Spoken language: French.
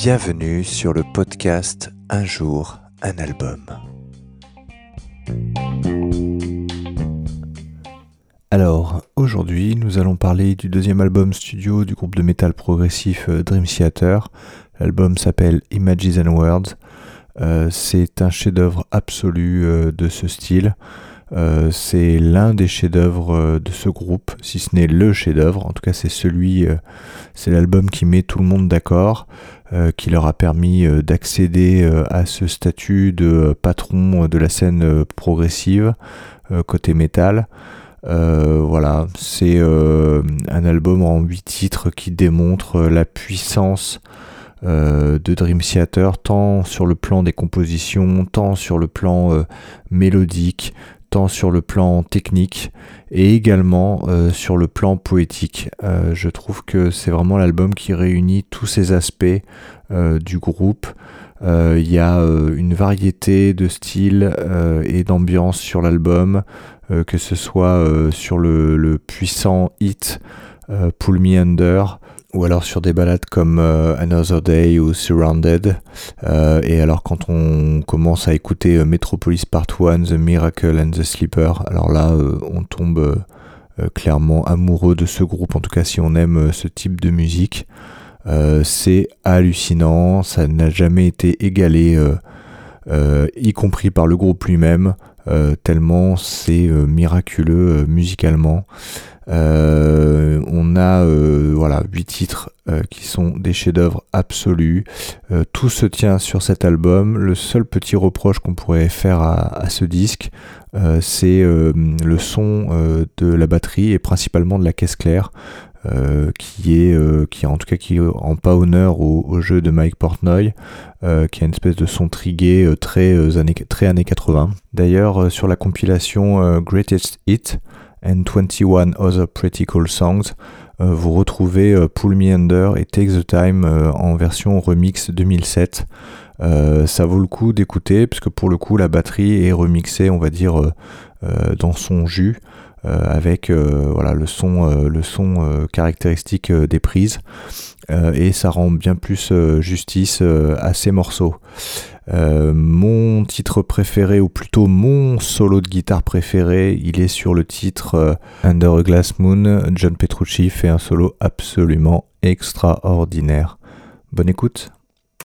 Bienvenue sur le podcast Un jour, un album. Alors, aujourd'hui, nous allons parler du deuxième album studio du groupe de métal progressif euh, Dream Theater. L'album s'appelle Images and Words. Euh, c'est un chef-d'œuvre absolu euh, de ce style. C'est l'un des chefs-d'œuvre de ce groupe, si ce n'est le chef-d'œuvre. En tout cas, c'est celui, c'est l'album qui met tout le monde d'accord. Euh, qui leur a permis euh, d'accéder euh, à ce statut de patron de la scène progressive côté métal. voilà, c'est un album en huit titres qui démontre la puissance de Dream Theater, tant sur le plan des compositions, tant sur le plan mélodique, tant sur le plan technique et également euh, sur le plan poétique. Euh, je trouve que c'est vraiment l'album qui réunit tous ces aspects euh, du groupe. Il y a une variété de styles et d'ambiance sur l'album, que ce soit sur le, le, puissant hit Pull Me Under, ou alors sur des balades comme euh, Another Day ou Surrounded. Euh, et alors quand on commence à écouter euh, Metropolis Part 1, The Miracle and the Sleeper, alors là on tombe clairement amoureux de ce groupe, en tout cas si on aime ce type de musique. c'est hallucinant, ça n'a jamais été égalé, y compris par le groupe lui-même, tellement c'est miraculeux musicalement. Euh, on a euh, voilà huit titres euh, qui sont des chefs-d'œuvre absolus. tout se tient sur cet album. Le seul petit reproche qu'on pourrait faire à, ce disque, c'est le son de la batterie et principalement de la caisse claire. qui est qui en tout cas qui rend pas honneur au, jeu de Mike Portnoy qui a une espèce de son trigué très années très années 80 d'ailleurs sur la compilation Greatest Hit and 21 Other Pretty Cool Songs. Euh, vous retrouvez euh, Pull Me Under et Take the Time euh, en version remix 2007. ça vaut le coup d'écouter puisque pour le coup la batterie est remixée on va dire dans son jus avec voilà le son le son caractéristique des prises et ça rend bien plus justice à ces morceaux. Euh, mon titre préféré, ou plutôt mon solo de guitare préféré, il est sur le titre euh, Under a Glass Moon. John Petrucci fait un solo absolument extraordinaire. Bonne écoute.